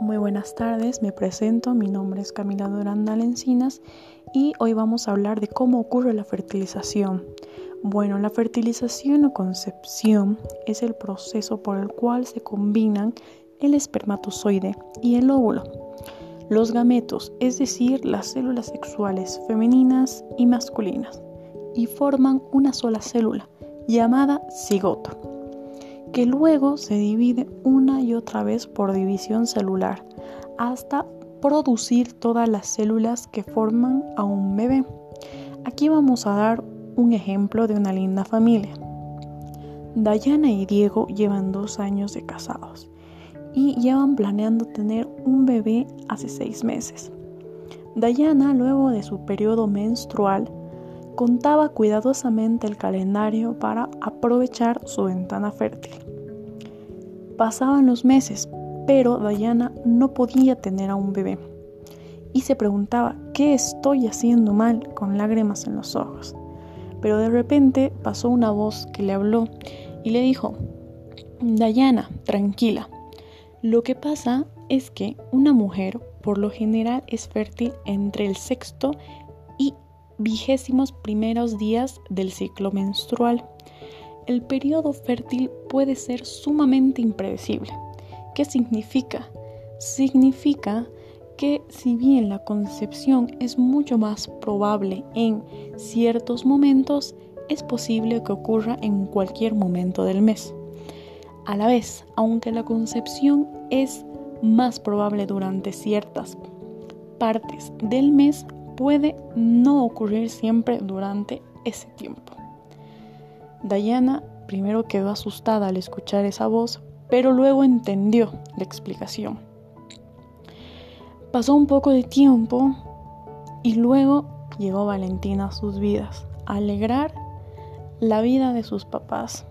Muy buenas tardes, me presento, mi nombre es Camila Durandal Encinas y hoy vamos a hablar de cómo ocurre la fertilización. Bueno, la fertilización o concepción es el proceso por el cual se combinan el espermatozoide y el óvulo. Los gametos, es decir, las células sexuales femeninas y masculinas, y forman una sola célula llamada cigoto que luego se divide una y otra vez por división celular hasta producir todas las células que forman a un bebé. Aquí vamos a dar un ejemplo de una linda familia. Dayana y Diego llevan dos años de casados y llevan planeando tener un bebé hace seis meses. Dayana, luego de su periodo menstrual, contaba cuidadosamente el calendario para aprovechar su ventana fértil. Pasaban los meses, pero Diana no podía tener a un bebé y se preguntaba qué estoy haciendo mal con lágrimas en los ojos. Pero de repente pasó una voz que le habló y le dijo, Diana, tranquila. Lo que pasa es que una mujer por lo general es fértil entre el sexto vigésimos primeros días del ciclo menstrual. El periodo fértil puede ser sumamente impredecible. ¿Qué significa? Significa que si bien la concepción es mucho más probable en ciertos momentos, es posible que ocurra en cualquier momento del mes. A la vez, aunque la concepción es más probable durante ciertas partes del mes, puede no ocurrir siempre durante ese tiempo. Diana primero quedó asustada al escuchar esa voz, pero luego entendió la explicación. Pasó un poco de tiempo y luego llegó Valentina a sus vidas, a alegrar la vida de sus papás.